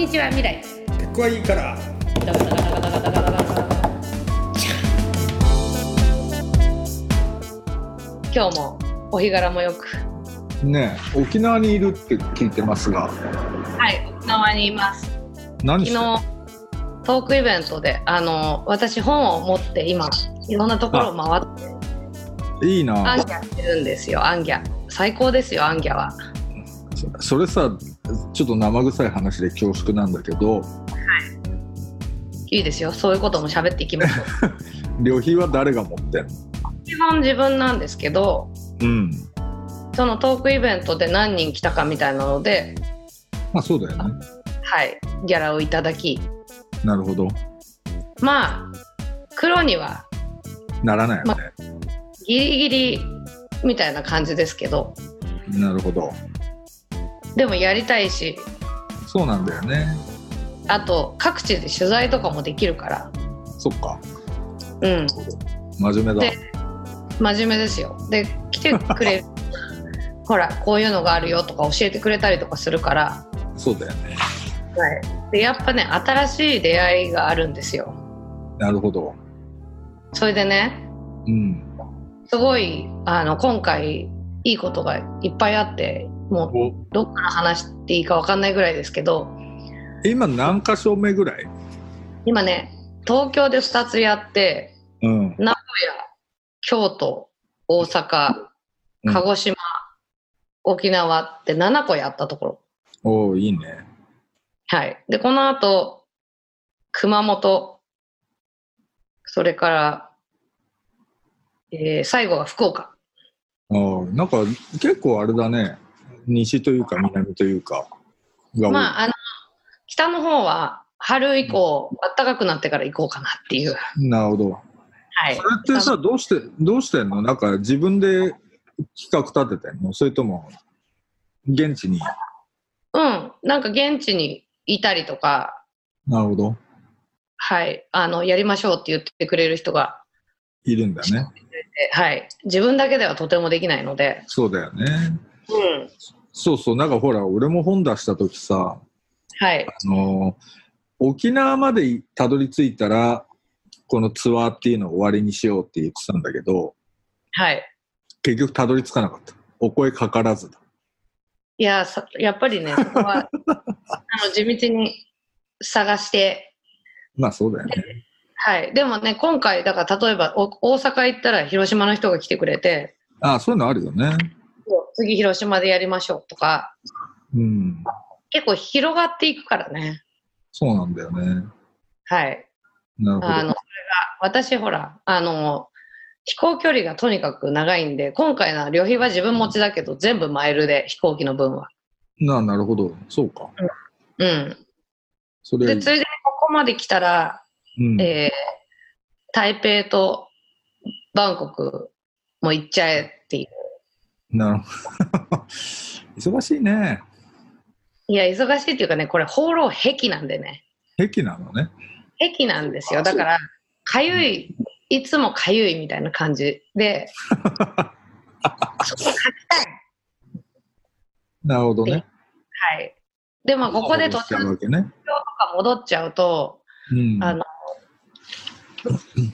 こんにちは未来テックはいいから。ダガダガダガダガダガダガダ今日もお日柄もよく。ねえ沖縄にいるって聞いてますが。はい沖縄にいます。昨日トークイベントであの私本を持って今いろんなところを回って。いいな。アンギャしてるんですよアンギャ。最高ですよアンギャは。そそれさちょっと生臭い話で恐縮なんだけどい。いですよ。そういうことも喋っていきましょう。旅費は誰が持ってんの？基本自分なんですけどうん。そのトークイベントで何人来たかみたいなのでまあそうだよね。はい。ギャラをいただき。なるほど。まあ黒にはならないよね、ギリギリみたいな感じですけど。なるほどでもやりたいし。そうなんだよね。あと各地で取材とかもできるから。そっか。うん。真面目だ。で真面目ですよ。で来てくれる。ほらこういうのがあるよとか教えてくれたりとかするから、そうだよね。はい、でやっぱね新しい出会いがあるんですよ。なるほど。それでねうん。すごいあの今回いいことがいっぱいあってもうお。どっから話していいか分かんないぐらいですけど。今何箇所目ぐらい？今ね東京で2つやってうん。名古屋京都大阪うん。鹿児島、沖縄って7個やったところ。おおいいね。はい。でこの後熊本それから、えー最後が福岡。あーなんか結構あれだね西というか南というかまああの北の方は春以降暖かくなってから行こうかなっていう。なるほど。はい。それってさどうしてどうしてんの？なんか自分で企画立ててんの？それとも現地に？うん。なんか現地にいたりとか。なるほど。はい。あのやりましょうって言ってくれる人がいるんだね。えはい。自分だけではとてもできないので。そうだよねうん。そうそう。なんかほら俺も本出した時さはい。あの沖縄までたどり着いたらこのツアーっていうのを終わりにしようって言ってたんだけどはい。結局たどり着かなかった。お声かからずだ。いやさやっぱりねそこは あの地道に探して。まあそうだよね。はい。でもね今回だから例えばお大阪行ったら広島の人が来てくれて。ああそういうのあるよね次広島でやりましょうとか。うん。結構広がっていくからね。そうなんだよね。はい。なるほど。あのそれが私ほらあの飛行距離がとにかく長いんで今回の旅費は自分持ちだけど全部マイルで飛行機の分は。ななるほど。そうか。うん。それでついでにここまで来たら、うん。えー台北とバンコクも行っちゃえっていうなるほど。忙しいね。いや忙しいっていうかねこれ放浪壁なんでね。壁なのね。壁なんですよ。だからかゆいいつもかゆいみたいな感じ。で そこ書きたい。なるほどね。はい。でもここで途中うわけね、とか戻っちゃうとうん。あの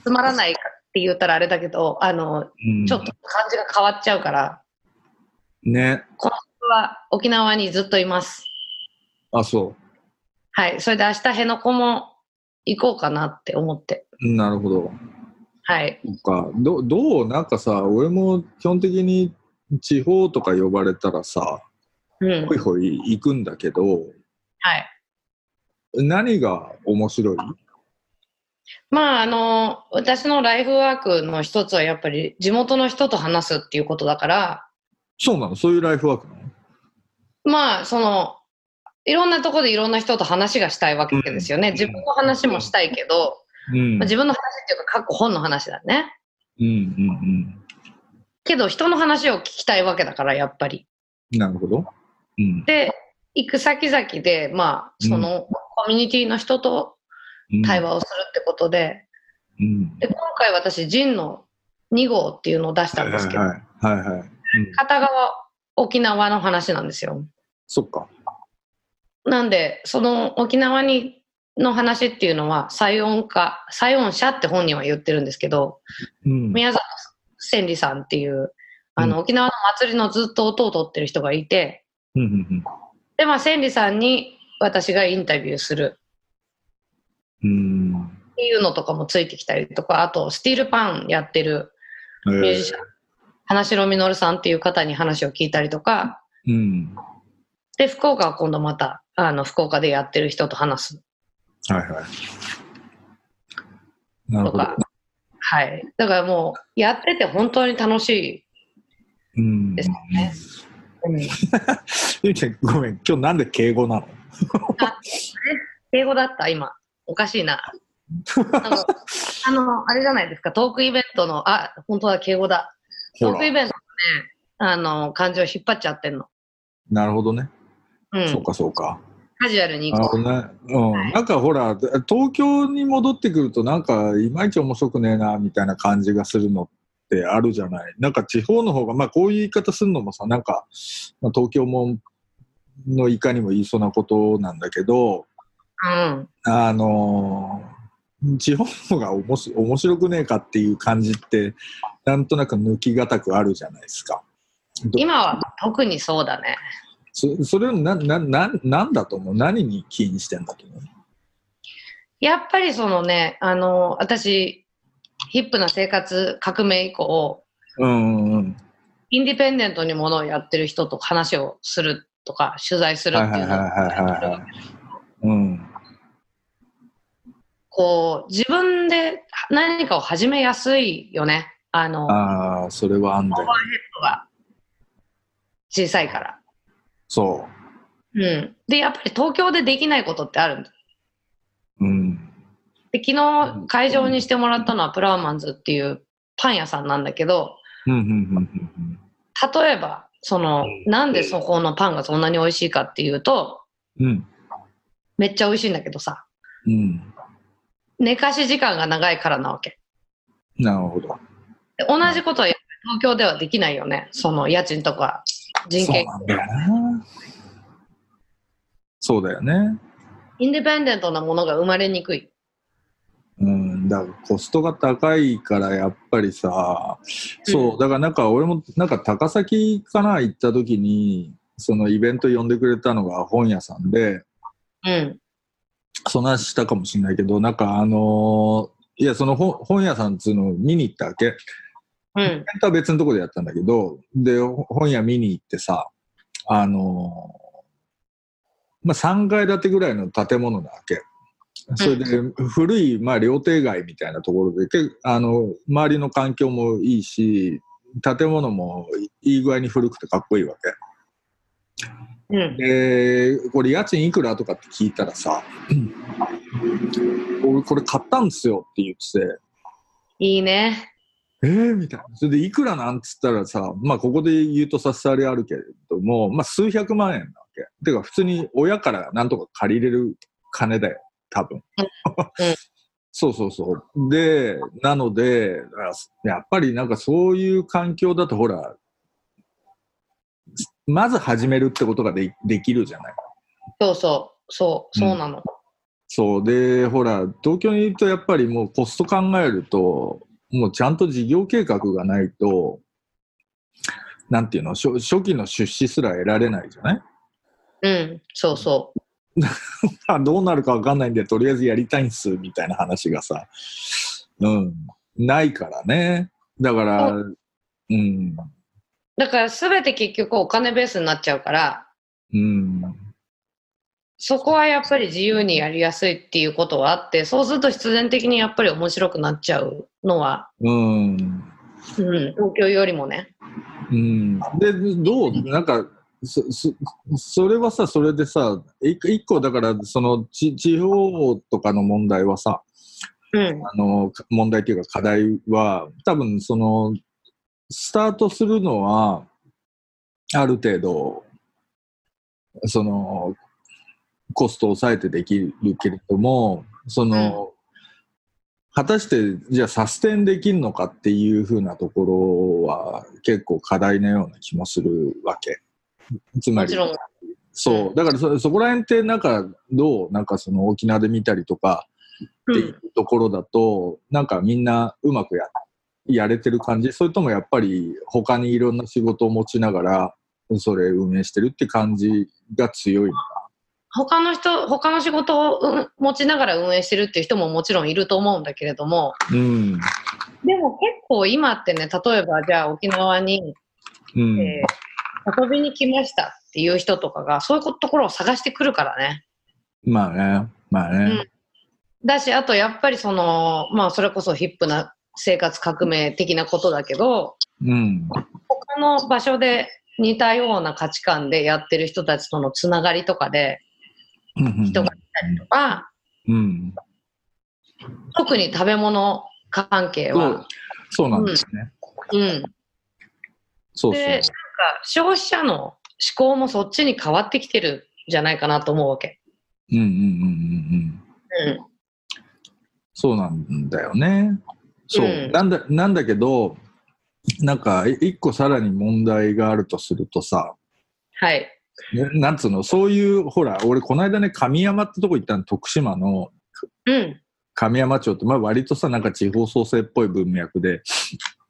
つまらないかって言ったらあれだけどあのうん。ちょっと感じが変わっちゃうから、ね。この人は沖縄にずっといます。あそはい。それで明日辺野古も行こうかなって思って。うなるほど。はい。か。どどう？なんかさ俺も基本的に地方とか呼ばれたらさうん。ほいほい行くんだけどはい。何が面白い？まああの私のライフワークの一つはやっぱり地元の人と話すっていうことだからそうなの？そういうライフワークなの？まあそのいろんなところでいろんな人と話がしたいわけですよね、うん。自分の話もしたいけど、うん。まあ、自分の話っていうか過去本の話だね。うんうんけど人の話を聞きたいわけだからやっぱり。うんなるほど。うん。で行く先々でまあそのコミュニティの人とうん。対話をするってことで,、うん。で今回私ジンの2号っていうのを出したんですけど、はいはいはい。はい、うん、片側沖縄の話なんですよそっかなんで、その沖縄にの話っていうのは、西音家、西音社って本人は言ってるんですけど、うん。宮里千里さんっていう、あの、うん沖縄の祭りのずっと音を取ってる人がいて、うんうんで、まあ、千里さんに私がインタビューするうん。うん。っていうのとかもついてきたりとか、あと、スティールパンやってるえミュージシャン、花城実さんっていう方に話を聞いたりとか、うん。で、福岡は今度また、あの、福岡でやってる人と話すはいはい。なるほど。はい。だからもう、やってて本当に楽しうん。ですねい。うん、ゆうちゃん、ごめん、今日なんで敬語なの？英語だった、今。おかしいな。あの、あの、あれじゃないですか、トークイベントの、あ、本当は敬語だ。ト。ークイベントのね、あの、感情引っ張っちゃってんの。なるほどね。うん。そうかそうか。カジュアルに行こう。なね。うん。なんかほら、東京に戻ってくるとなんかいまいち面白くねえな、みたいな感じがするのってあるじゃない。なんか地方の方が、まあこういう言い方するのもさ、なんか、まあ、東京も、のいかにも言いそうなことなんだけど、うん。あのー地方の方がおもし面白くねえかっていう感じって、なんとなく抜きがたくあるじゃないですか。ど今は特にそうだね。そそれをな、な、な、なんだと思う？何に起因してんだと思う？やっぱりそのね、あの、私、ヒップな生活革命以降、うんうんうん。インディペンデントにものをやってる人と話をするとか、取材するっていうのをはいはいはいはいはいうん。こう、自分で何かを始めやすいよね。あの、ああ、それはあんだよ。が小さいから。そうん。で、やっぱり東京でできないことってあるんだ。う。うん。で、昨日会場にしてもらったのはプラウマンズっていうパン屋さんなんだけど、うんうんうん例えば、その、なんでそこのパンがそんなに美味しいかっていうと、うん。うん。めっちゃ美味しいんだけどさ、うん。寝かし時間が長いからなわけ。なるほど。で同じことは東京ではできないよね。その家賃とか人件そうなんだよな。そうだよね。インディペンデントなものが生まれにくい。うん、だからコストが高いからやっぱりさ、そうう、だからなんか俺もなんか高崎かな行った時に、そのイベント呼んでくれたのが本屋さんで、うん。その話したかもしれないけど、なんかあのーいや、その本本屋さんっつうのを見に行ったわけ。うん。は別のところでやったんだけど、で、本屋見に行ってさ、あのーまあ、3階建てぐらいの建物なわけ。それで、古い、まあ、料亭街みたいなところで、結構あの、周りの環境もいいし、建物もいい具合に古くてかっこいいわけ。うん。で、これ家賃いくらとかって聞いたらさ、俺これ買ったんですよって言ってて、いいね。えー、みたいな。それでいくらなんつったらさ、まあここで言うと差し障りあるけれども、まあ数百万円なわけ。てか普通に親からなんとか借りれる金だよ、多分。そうそうそう。で、なので、あやっぱりなんかそういう環境だとほら、まず始めるってことがでできるじゃない。そうそう。そう、そうなの。そう。で、ほら、東京にいるとやっぱりもうコスト考えると、もうちゃんと事業計画がないと、なんていうの、初初期の出資すら得られないじゃない？うん。そうそあ どうなるかわかんないんで、とりあえずやりたいんす、みたいな話がさ、うん、ないからね。だから、うん、う。だから全て結局お金ベースになっちゃうから、うん、そこはやっぱり自由にやりやすいっていうことはあって、そうすると必然的にやっぱり面白くなっちゃうのは、うん。うん、東京よりもね。うん、で、どう？なんか、そ、そ、それはさ、それでさ、一個だから、その、ち、地方とかの問題はさ、うん。あの、か問題っていうか課題は、多分その、スタートするのは、ある程度、その、コストを抑えてできるけれども、その、果たして、じゃあサステンできるのかっていうふうなところは結構課題のような気もするわけ。つまり。そう。だからそ、そこら辺ってなんか、どうなんかその沖縄で見たりとかっていうところだと、なんかみんなうまくや、やれてる感じそれともやっぱり他にいろんな仕事を持ちながら、それ運営してるって感じが強いのか他の人、他の仕事をうん持ちながら運営してるっていう人ももちろんいると思うんだけれども、うん。でも結構今ってね、例えばじゃあ沖縄に、うん。えー遊びに来ましたっていう人とかが、そういうところを探してくるからね。まあね。まあね。だし、あとやっぱりその、まあそれこそヒップな生活革命的なことだけど、うん。他の場所で似たような価値観でやってる人たちとのつながりとかで、うん。人がいたりとか、うん。特に食べ物関係は、そうなんですね。うん。そうそうで、なんか消費者の思考もそっちに変わってきてるんじゃないかなと思うわけ。うんうんうんうんうん。うん。そうなんだよね。そう。うんなんだ、なんだけど、なんか、い一個さらに問題があるとするとさ、はい。ねなんつうの、そういう、ほら、俺、この間ね、神山ってとこ行ったの、徳島のうん。神山町って、まあ、割とさ、なんか地方創生っぽい文脈で、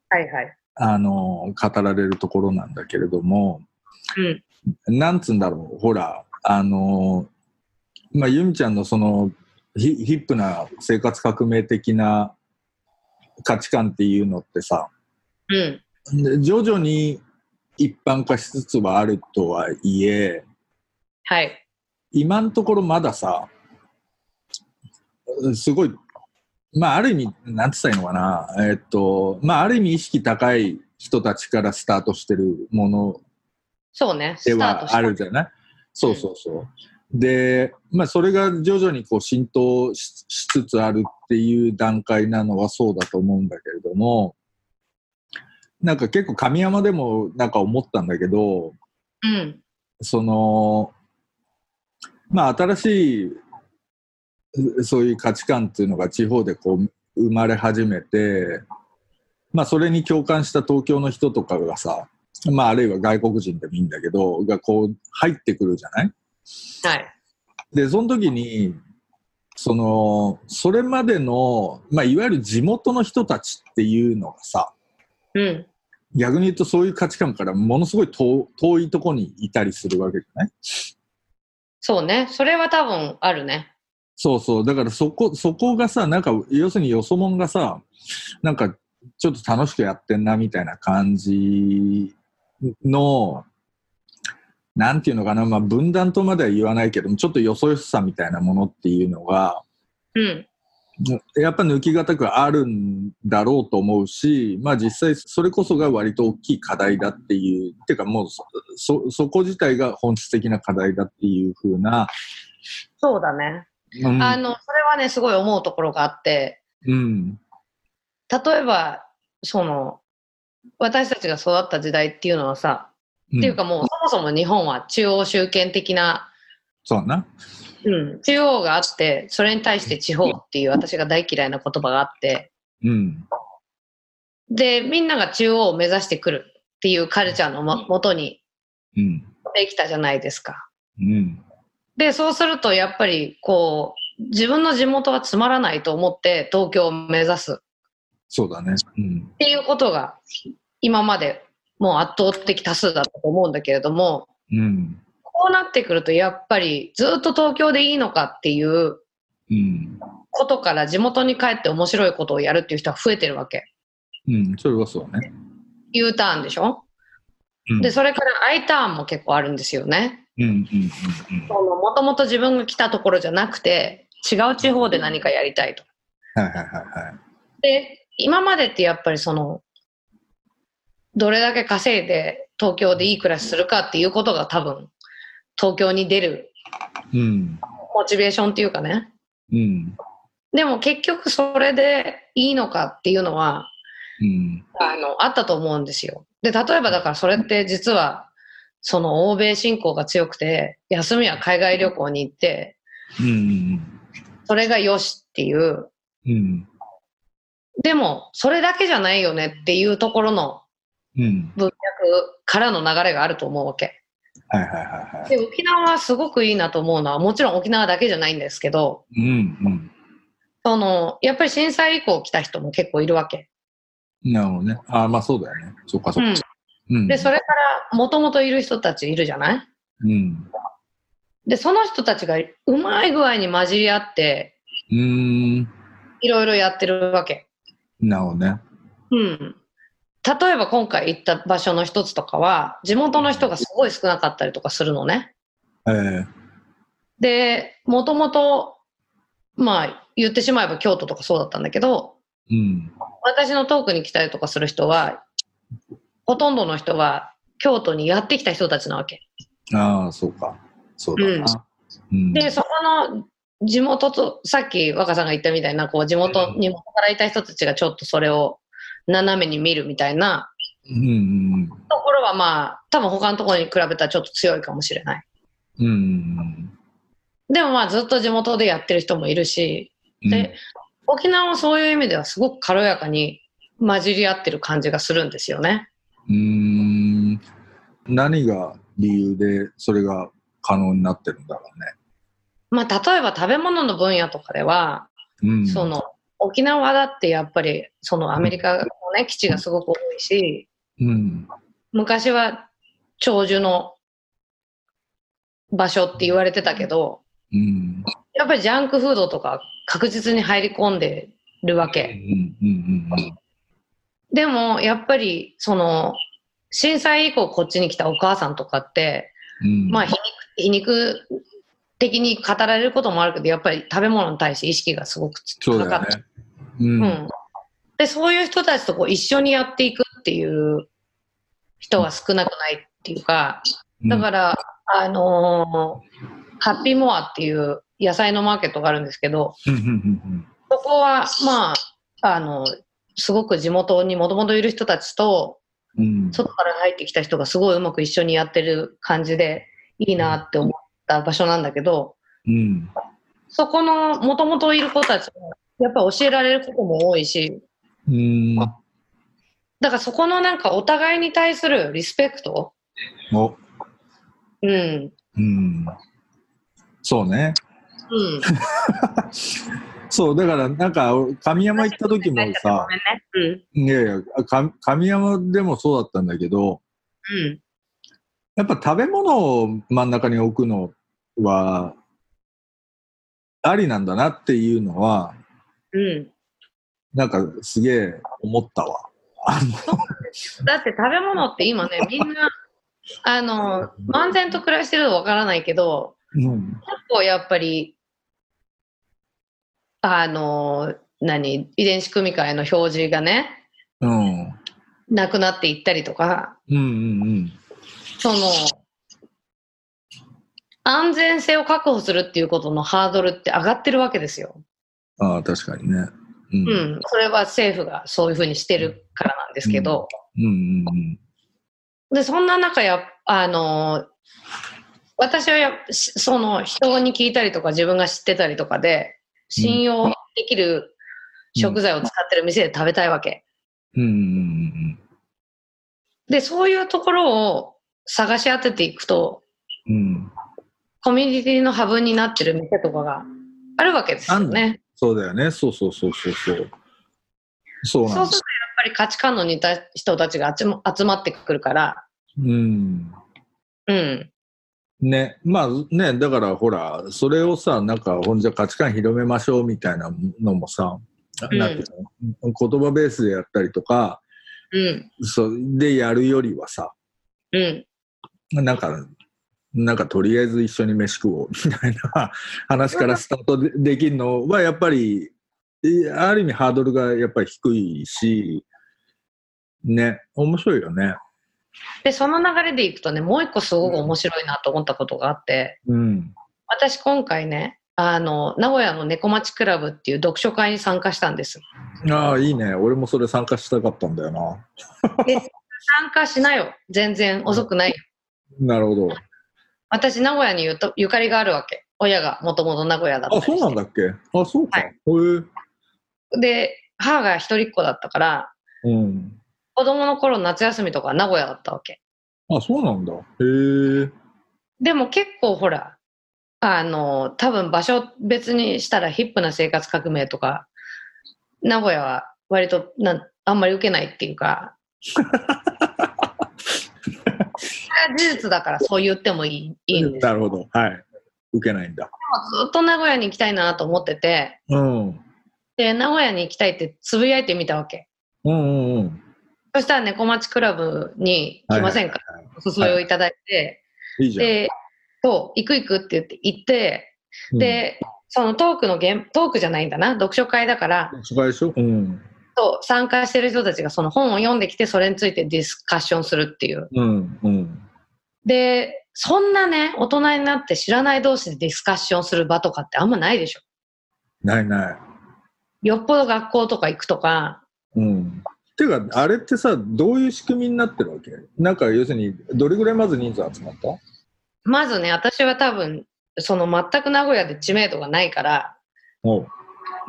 はいはい。あの、語られるところなんだけれども、うん。なんつうんだろう、ほら、あの、まあ、ゆみちゃんのそのヒ、ヒップな生活革命的な価値観っていうのってさ、うん。で徐々に一般化しつつはあるとはいえ、はい。今のところまださ、すごい、まあ、ある意味、なんつったらいいのかな、えっと、まあ、ある意味意識高い人たちからスタートしてるものそうね。で。はあるじゃない？そうそうそう。で、まあ、それが徐々にこう浸透ししつつあるっていう段階なのはそうだと思うんだけれども、なんか結構神山でもなんか思ったんだけど、うん。その、まあ、新しい、うそういう価値観っていうのが地方でこう生まれ始めて、まあ、それに共感した東京の人とかがさ、まあ、あるいは外国人でもいいんだけど、がこう入ってくるじゃない？はい。で、その時に、その、それまでの、まあ、いわゆる地元の人たちっていうのがさ、うん。逆に言うとそういう価値観からものすごい遠遠いとこにいたりするわけじゃない？そうね。それは多分あるね。そうそう。だからそこ、そこがさ、なんか、要するによそもんがさ、なんか、ちょっと楽しくやってんな、みたいな感じの、なんていうのかな、まあ、分断とまでは言わないけども、ちょっとよそよそさみたいなものっていうのが、うん。やっぱ抜きがたくあるんだろうと思うし、まあ実際それこそが割と大きい課題だっていう、っていうかもうそ、そ、そこ自体が本質的な課題だっていうふうな、そうだね。うん、あの、それはね、すごい思うところがあって、うん、例えば、その、私たちが育った時代っていうのはさ、うん。っていうかもうそもそも日本は中央集権的な、そうだな。うん、中央があって、それに対して地方っていう私が大嫌いな言葉があって、うん、で、みんなが中央を目指してくるっていうカルチャーのももとにうん、できたじゃないですか。うん、で、そうするとやっぱりこう、自分の地元はつまらないと思って東京を目指す。そうだね。うん、っていうことが今までもう圧倒的多数だったと思うんだけれども、うん、こうなってくるとやっぱりずっと東京でいいのかっていううん、ことから地元に帰って面白いことをやるっていう人は増えてるわけ。うん、それはそうね。U ターンでしょ？うん、で、それから I ターンも結構あるんですよね。うん、うん、うん、もともと自分が来たところじゃなくて、違う地方で何かやりたいと。はいはいはいはい。で、今までってやっぱりその、どれだけ稼いで東京でいい暮らしするかっていうことが多分、東京に出るうん、モチベーションっていうかね。うん、でも結局それでいいのかっていうのは、うん、あの、あったと思うんですよ。で、例えばだからそれって実は、その欧米信仰が強くて、休みは海外旅行に行って、うん、それがよしっていう。うん、でも、それだけじゃないよねっていうところのうん、文脈からの流れがあると思うわけ。はいはいはいはい。で、沖縄はすごくいいなと思うのは、もちろん沖縄だけじゃないんですけど、うんうん。その、やっぱり震災以降来た人も結構いるわけ。なるほどね。ああ、まあそうだよね。そっかそっか。うん。で、それから、もともといる人たちいるじゃない？うん。で、その人たちがうまい具合に混じり合って、うーん。いろいろやってるわけ。なるほどね。うん。例えば今回行った場所の一つとかは、地元の人がすごい少なかったりとかするのね。ええで、もともと、まあ、言ってしまえば京都とかそうだったんだけど、うん。私のトークに来たりとかする人は、ほとんどの人は京都にやってきた人たちなわけ。ああ、そうか。そうだな。うん。で、そこの地元と、さっき若さんが言ったみたいな、こう、地元に働いた人たちがちょっとそれを斜めに見るみたいなところはまあ、多分他のところに比べたらちょっと強いかもしれない。うん。うんでもまあずっと地元でやってる人もいるし、うん。で、沖縄はそういう意味ではすごく軽やかに混じり合ってる感じがするんですよね。うーん。何が理由でそれが可能になってるんだろうね。まあ例えば食べ物の分野とかでは、うん。その沖縄だってやっぱりそのアメリカのね、基地がすごく多いし、うん。昔は長寿の場所って言われてたけど、うん。やっぱりジャンクフードとか確実に入り込んでるわうん。け。でも、やっぱり、その、震災以降こっちに来たお母さんとかって、うん。まあ皮肉、皮肉的に語られることもあるけど、やっぱり食べ物に対して意識がすごく高かった。だよね。うん。うん。で、そういう人たちとこう一緒にやっていくっていう人が少なくないっていうか、だから、あのーハッピーモアっていう野菜のマーケットがあるんですけど、うん。うん。うん。そこは、まあ、あの、すごく地元にもともといる人たちと、うん。外から入ってきた人がすごいうまく一緒にやってる感じでいいなって思った場所なんだけど、うん。そこのもともといる子たちも、やっぱり教えられることも多いし、うん。だからそこのなんかお互いに対するリスペクト？お。うん。うん。そうね。うん。そう、だからなんか、神山行った時もさご、めんね。いやいや、か神山でもそうだったんだけど、うん。やっぱ食べ物を真ん中に置くのは、ありなんだなっていうのは、うん。うん。なんかすげえ思ったわ。あだって食べ物って今ね、みんな、あの、漫然と暮らしてるのわからないけど、のうん。結構やっぱり、あの、何、遺伝子組み換えの表示がね、うん。なくなっていったりとか、うんうんうん。その、安全性を確保するっていうことのハードルって上がってるわけですよ。ああ、確かにね。う。うんん。それは政府がそういうふうにしてるからなんですけど、うんうんうん。で、そんな中や、あの、私はその人に聞いたりとか自分が知ってたりとかで、信用できる食材を使ってる店で食べたいわけ。うんうんうんで、そういうところを探し当てていくと、うん。うん。コミュニティのハブになってる店とかがあるわけですよね。そうだよね。そうそうそうそうそう。そうなんですそうするとやっぱり価値観の似た人たちが集まってくるから、うん。うん。ね、まあね、だからほら、それをさ、なんか、ほんじゃ価値観広めましょうみたいなのもさ、うんなんていうの？言葉ベースでやったりとか、うん。そうでやるよりはさ、うん。なんか、なんかとりあえず一緒に飯食おうみたいな 話からスタートでできるのはやっぱり、いある意味ハードルがやっぱり低いし、ね、面白いよね。で、その流れでいくとね、もう一個すごく面白いなと思ったことがあって、うん。私今回ね、あの、名古屋の猫町クラブっていう読書会に参加したんです。ああ、いいね。俺もそれ参加したかったんだよな。参加しなよ。全然遅くないよ。なるほど。私、名古屋にゆとゆかりがあるわけ。親がもともと名古屋だったあ。そうなんだっけ？あ、そうか。はいへえ。で、母が一人っ子だったから、うん。子供の頃夏休みとか名古屋だったわけ。あ、そうなんだ。へえ。でも結構ほら、あの、多分場所別にしたらヒップな生活革命とか、名古屋は割となんあんまり受けないっていうか、事実だからそう言ってもいいいいんですなるほど。はい。受けないんだ。ずっと名古屋に行きたいなと思ってて、うん。で、名古屋に行きたいってつぶやいてみたわけ。うんうんうん。そしたら猫町クラブに来ませんか、はいはいはいお誘いをいただいて、いいじゃん。で、そう、行く行くって言って行って、うん、で、そのトークのゲーム、トークじゃないんだな、読書会だから、そこでしょ？うん。そう参加してる人たちがその本を読んできて、それについてディスカッションするっていう。うん。うん。で、そんなね、大人になって知らない同士でディスカッションする場とかってあんまないでしょ。ないない。よっぽど学校とか行くとか、うん。ていうか、あれってさ、どういう仕組みになってるわけ？なんか、要するに、どれぐらいまず人数集まった？まずね、私は多分、その全く名古屋で知名度がないから、おう。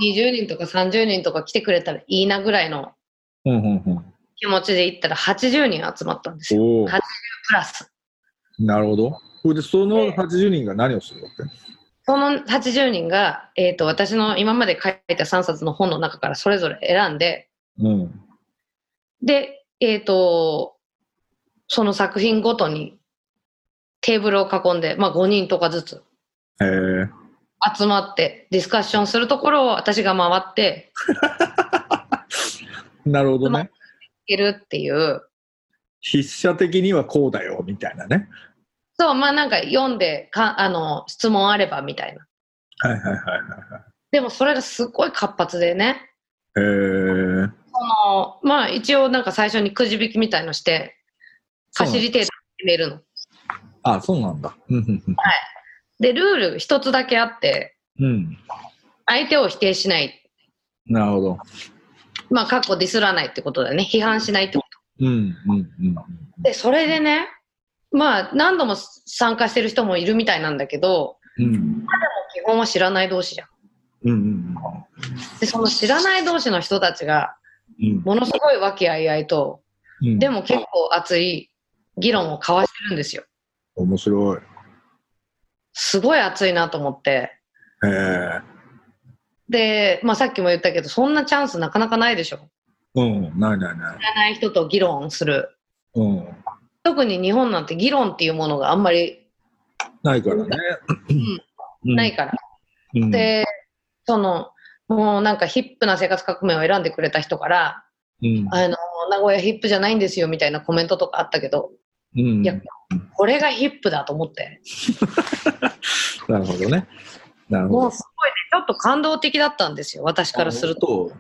20人とか30人とか来てくれたらいいなぐらいの気持ちで行ったら80人集まったんですよ。うん。おお80。プラス。なるほど。それで、その80人が何をするわけ？その80人が、えっ、と、私の今まで書いた3冊の本の中からそれぞれ選んで、うん。で、えっ、と、その作品ごとにテーブルを囲んで、まあ5人とかずつ。集まってディスカッションするところを私が回って なるほどね。いけるっていう、筆者的にはこうだよ、みたいなね。そう、まあなんか読んでか、あの、質問あればみたいな。はいはいはいはいでもそれがすごい活発でね、はい。へえ。その、まあ一応なんか最初にくじ引きみたいのして、ファシリテーター決めるの。あ、そうなんだ。うんうんうんで、ルール一つだけあって、うん。相手を否定しない。なるほど。まあ、かっこディスらないってことだよね。批判しないってこと。うんうんうんで、それでね、まあ、何度も参加してる人もいるみたいなんだけど、うん。うん基本は知らない同士じゃん。うんうんで、その知らない同士の人たちが、うんものすごい和気あいあいと、うん。でも結構熱い議論を交わしてるんですよ。面白い。すごい熱いなと思って。へえ。で、まあさっきも言ったけど、そんなチャンスなかなかないでしょ。うん。ないないない知。らない人と議論する。うん。特に日本なんて議論っていうものがあんまりないからね。うんないから。うんで、その、もうなんかヒップな生活革命を選んでくれた人から、うんあの、名古屋ヒップじゃないんですよみたいなコメントとかあったけど、うんいやこれがヒップだと思って。なるほどね。なるほどもう。すごいね、ちょっと感動的だったんですよ、私からすると。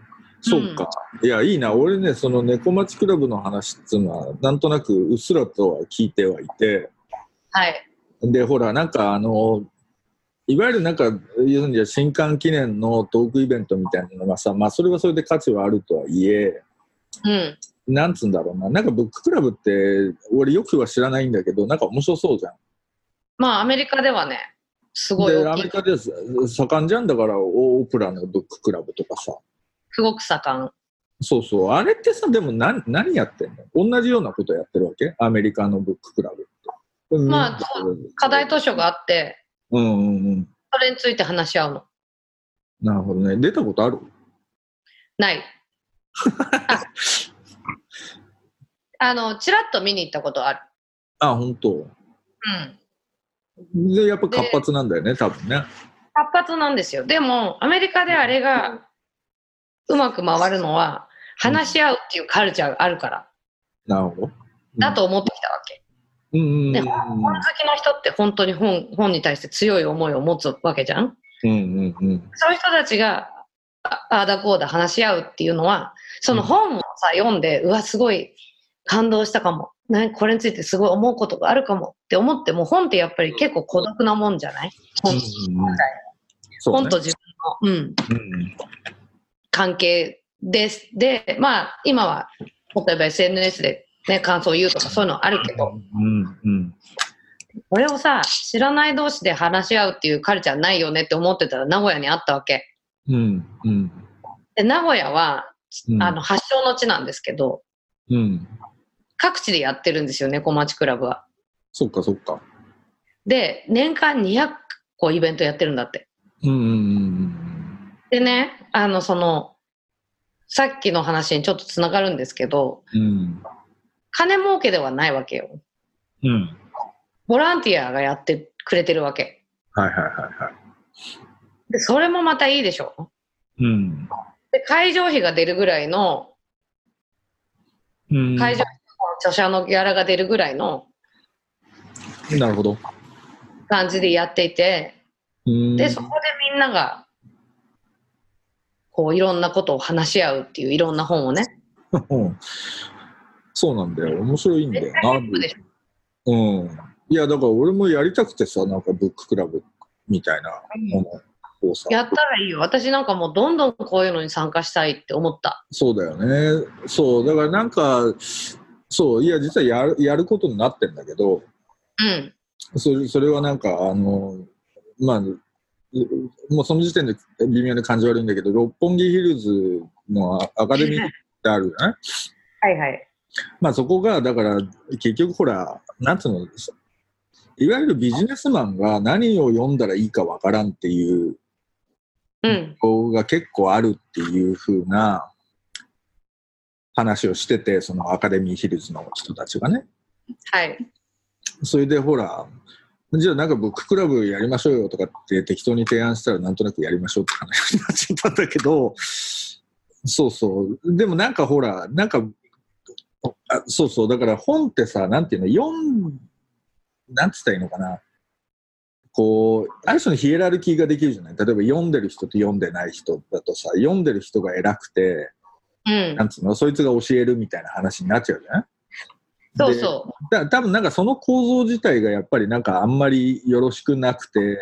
と。そうか。いや、いいな。俺ね、その猫町クラブの話っていうのは、なんとなくうっすらとは聞いてはいて、はい。で、ほら、なんかあの、いわゆるなんか、要するに新刊記念のトークイベントみたいなのがさ、まあ、それはそれで価値はあるとはいえ、うん。なんつうんだろうな、なんかブッククラブって、俺よくは知らないんだけど、なんか面白そうじゃん。まあ、アメリカではね、すごいで、ア。メリカです盛んじゃんだから、オープラのブッククラブとかさ。すごく盛ん。そうそう。あれってさ、でも何何やってんの？同じようなことやってるわけ？アメリカのブッククラブって。まあうん課題図書があって、うんうんうん。それについて話し合うの。なるほどね。出たことある？ない。あ あの、ちらっと見に行ったことある。あ、本当？うん。で、やっぱ活発なんだよね、多分ね。活発なんですよ。でも、アメリカであれがうまく回るのは、話し合うっていうカルチャーがあるから、なるほど。だと思ってきたわけ。うんうんうんで本好きの人って本当に本本に対して強い思いを持つわけじゃん？うんうんうん。そういう人たちが、あああだこうだ話し合うっていうのは、その本をさ、読んで、うわ、すごい感動したかも。なこれについてすごい思うことがあるかもって思っても、本ってやっぱり結構孤独なもんじゃない？本,、うんうん。本と自分の、うん、うん関係です。で、まあ、今は、例えば SNS でね、感想を言うとかそういうのあるけど、うんうんこれをさ、知らない同士で話し合うっていうカルチャーないよねって思ってたら名古屋にあったわけ。うんうんで、名古屋は、うんあの、発祥の地なんですけど、うん各地でやってるんですよね、小町クラブは。そっかそっかで、年間200個イベントやってるんだって。うんうんうんでね、あの、その、さっきの話にちょっとつながるんですけど、うん。うん。金儲けではないわけよ。うん。ボランティアがやってくれてるわけ。はいはいはいはい。で、それもまたいいでしょうん。で、会場費が出るぐらいの、うん。会場費の著者のギャラが出るぐらいのなるほど。感じでやっていて、うん。で、そこでみんなが、こう、いろんなことを話し合うっていう、いろんな本をね。う んそうなんだよ。面白いんだよな。うん。いや、だから俺もやりたくてさ、なんかブッククラブみたいなものをさ。やったらいいよ。私なんかもうどんどんこういうのに参加したいって思った。そうだよね。そう。だからなんか、そう、いや、実はやるやることになってんだけど、うん。それそれはなんか、あの、まあ、もうその時点で微妙に感じ悪いんだけど、六本木ヒルズのアカデミーってあるじゃない？はいはい。まあそこが、だから結局ほら、なんつうの、いわゆるビジネスマンが何を読んだらいいかわからんっていううん。のが結構あるっていう風な話をしてて、そのアカデミーヒルズの人たちがね。はい。それでほら、じゃあなんかブッククラブやりましょうよとかって適当に提案したらなんとなくやりましょうって話になっちゃったんだけど、そうそう。でもなんかほら、なんか、あそうそう。だから本ってさ、なんていうの、読ん、なんつったらいいのかな。こう、ある種のヒエラルキーができるじゃない例えば読んでる人と読んでない人だとさ、読んでる人が偉くて、うんな。んつうの、そいつが教えるみたいな話になっちゃうじゃないそうでそだ多分なんかその構造自体がやっぱりなんかあんまりよろしくなくて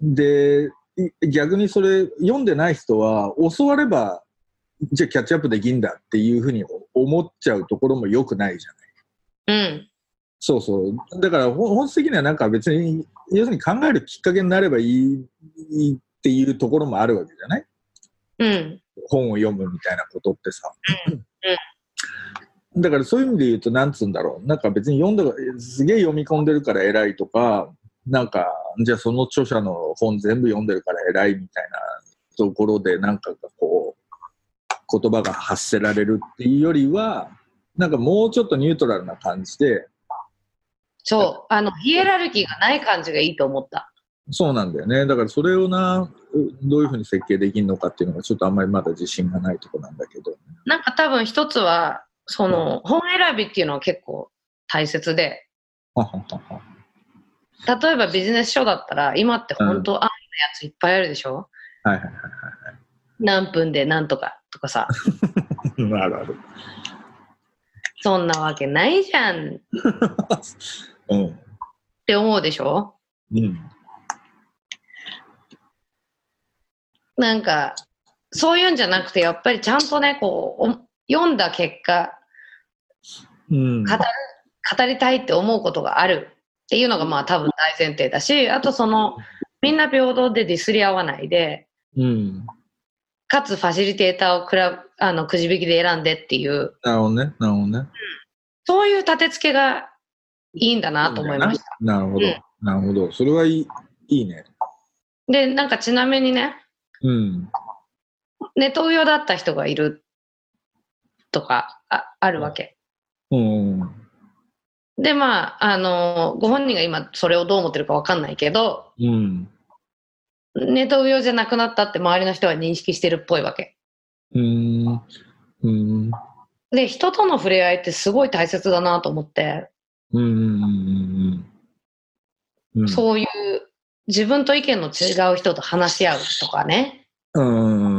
でい逆にそれ読んでない人は教わればじゃあキャッチアップできんだっていうふうに思っちゃうところも良くないじゃない。う。うん。そうそう。だからほ本質的にはなんか別に要するに考えるきっかけになればいいいいっていうところもあるわけじゃないうん。本を読むみたいなことってさ。だからそういう意味で言うと、なんつうんだろう。なんか別に読んだ、すげえ読み込んでるから偉いとか、なんか、じゃあその著者の本全部読んでるから偉いみたいなところで、なんかがこう、言葉が発せられるっていうよりは、なんかもうちょっとニュートラルな感じで、そう。あの、ヒエラルキーがない感じがいいと思った。そうなんだよね。だからそれをな、うどういうふうに設計できるのかっていうのがちょっとあんまりまだ自信がないとこなんだけど。なんか多分一つは、その、本選びっていうのは結構大切で、例えばビジネス書だったら、今って本当、あんなやついっぱいあるでしょ？はいはいはい何分で何とかとかさ、るある。そんなわけないじゃん。っ うん。て思うでしょ？うん。なんか、そういうんじゃなくて、やっぱりちゃんとね、こう、お読んだ結果、うん。語る、語りたいって思うことがあるっていうのがまあ多分大前提だし、あとその、みんな平等でディスり合わないで、うん。かつファシリテーターをくらあのくじ引きで選んでっていう、なるほどね。なるほどね。そういう立て付けがいいんだなと思いました。なるほど。うんなるほど。それはいいいいね。で、なんかちなみにね、うん。ネトウヨだった人がいるとかああるわけ。うん。で、まあ、あの、ご本人が今それをどう思ってるかわかんないけど、うん。ネトウヨじゃなくなったって周りの人は認識してるっぽいわけ。うん。うん。で、人との触れ合いってすごい大切だなと思って、うん。うん。うん。そういう自分と意見の違う人と話し合うとかね。うん。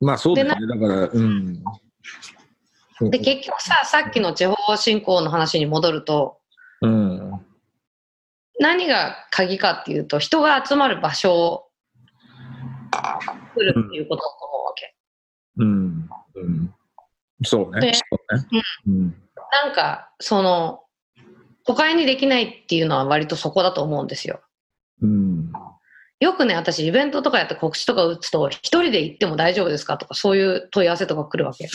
まあそうだよね。だから、うん。で、結局さ、さっきの地方振興の話に戻ると、うん。何が鍵かっていうと、人が集まる場所を作るっていうことだと思うわけ。うん。うん。そうね。でそうね。うん。なんか、その、都会にできないっていうのは割とそこだと思うんですよ。うん。よくね、私イベントとかやって告知とか打つと、一人で行っても大丈夫ですかとか、そういう問い合わせとか来るわけ。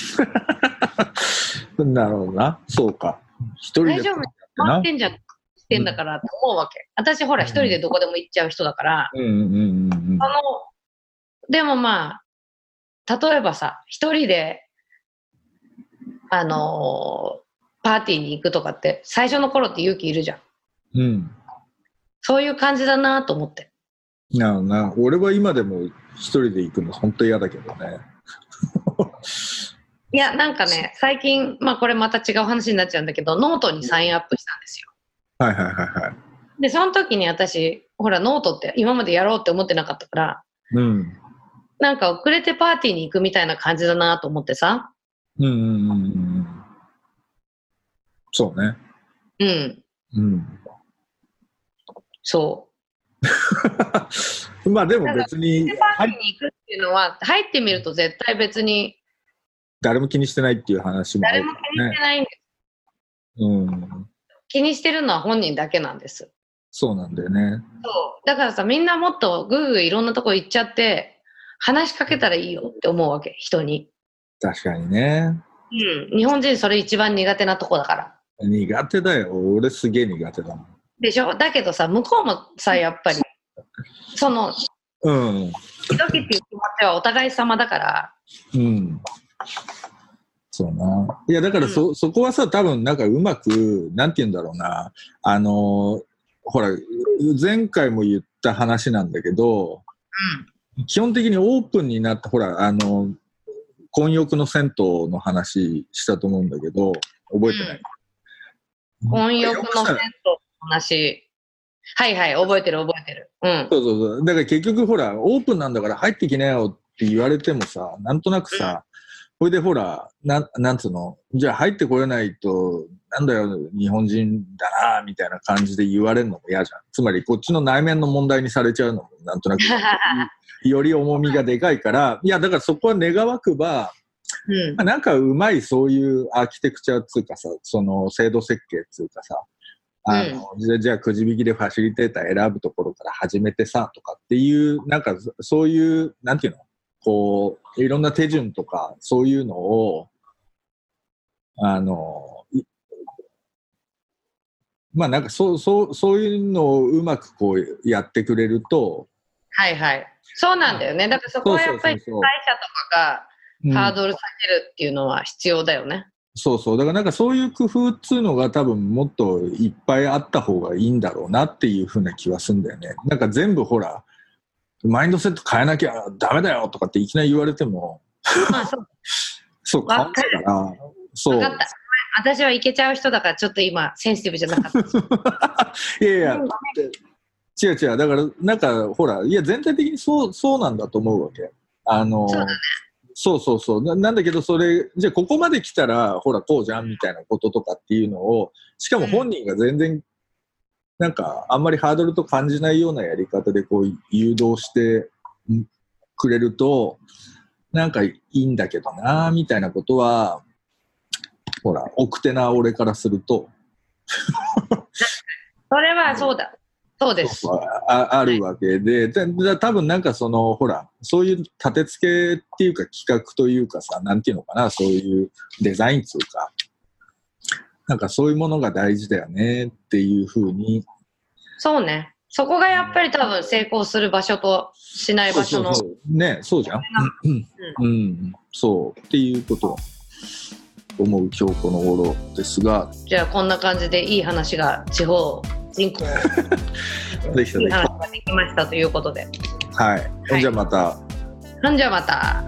なるほどな。そうか。一人で大丈夫やって回っな。てんじゃん。ってんだからと思うわけ。私ほら一人でどこでも行っちゃう人だから、うんうんうんうんあの、でもまあ、例えばさ、一人で、あのーパーティーに行くとかって、最初の頃って勇気いるじゃん。うん。そういう感じだなと思って。なあな俺は今でも一人で行くの本当嫌だけどね。いや、なんかね、最近、まあこれまた違う話になっちゃうんだけど、ノートにサインアップしたんですよ。はいはいはいはい。で、その時に私、ほら、ノートって今までやろうって思ってなかったから、うん。なんか遅れてパーティーに行くみたいな感じだなと思ってさ。うんうんうんうん。そうね。うん。うん。そ まあでも別う。にに行くっていうのは、入ってみると絶対別に誰も気にしてないっていう話もある誰も気にしてないんです。うん。気にしてるのは本人だけなんです。そうなんだよね。そう。だからさ、みんなもっとぐーぐーいろんなとこ行っちゃって、話しかけたらいいよって思うわけ、人に。確かにね。うん。日本人それ一番苦手なとこだから。苦手だよ。俺すげえ苦手だもん。でしょ？だけどさ、向こうもさ、やっぱり、その、うん。ドキっていう気持ちはお互い様だから、うん。そうな。いや、だからそ、そこはさ、多分なんかうまく、なんて言うんだろうな。あの、ほら、前回も言った話なんだけど、基本的にオープンになって、ほら、あの、混浴の銭湯の話したと思うんだけど、覚えてない、うん。混浴の銭話。はいはい、覚えてる覚えてる。うん。そうそうそう。だから結局ほら、オープンなんだから入ってきなよって言われてもさ、なんとなくさ、これでほら、なん、なんつうの、じゃあ入ってこれないと、なんだよ、日本人だな、みたいな感じで言われるのも嫌じゃん。つまりこっちの内面の問題にされちゃうのも、なんとなく、より重みがでかいから、いや、だからそこは願わくば、うんまあ、なんかうまいそういうアーキテクチャっつうかさ、その制度設計っつうかさ、あの、じゃあじゃあくじ引きでファシリテーター選ぶところから始めてさ、とかっていう、なんかそそういう、なんていうのこう、いろんな手順とか、そういうのを、あの、いまあなんかそう、そう、そういうのをうまくこうやってくれると、はいはい。そうなんだよね。だからそこはやっぱり会社とかがうんハードル下げるっていうのは必要だよね。そうそう。だからなんかそういう工夫っつうのが多分もっといっぱいあった方がいいんだろうなっていうふうな気はするんだよね。なんか全部ほら、マインドセット変えなきゃダメだよとかっていきなり言われても、まあそう。そう、変わんないから、そう。私はいけちゃう人だからちょっと今センシティブじゃなかった。いやいやうん、違う違う。だから、なんか、ほら、いや、全体的にそう、そうなんだと思うわけ。あの、そうだねそうそうそうな。なんだけど、それ、じゃあここまで来たら、ほら、こうじゃんみたいなこととかっていうのを、しかも本人が全然、なんか、あんまりハードルと感じないようなやり方で、こう、誘導してんくれると、なんかいいんだけどな、みたいなことは、ほら、奥手な俺からすると、それはそうだ。そうです。ああるわけで、でで多分なんかその、ほら、そういう立て付けっていうか企画というかさ、なんていうのかな、そういうデザインっていうか、なんかそういうものが大事だよねっていうふうに、そうね。そこがやっぱり多分成功する場所としない場所の。そうそうそうね、そうじゃん。うん、うん、そう、っていうことを思う今日この頃ですが、じゃあこんな感じでいい話が地方人口でき たできできましたということで。はい。はいじゃあまた。ほんじゃあまた。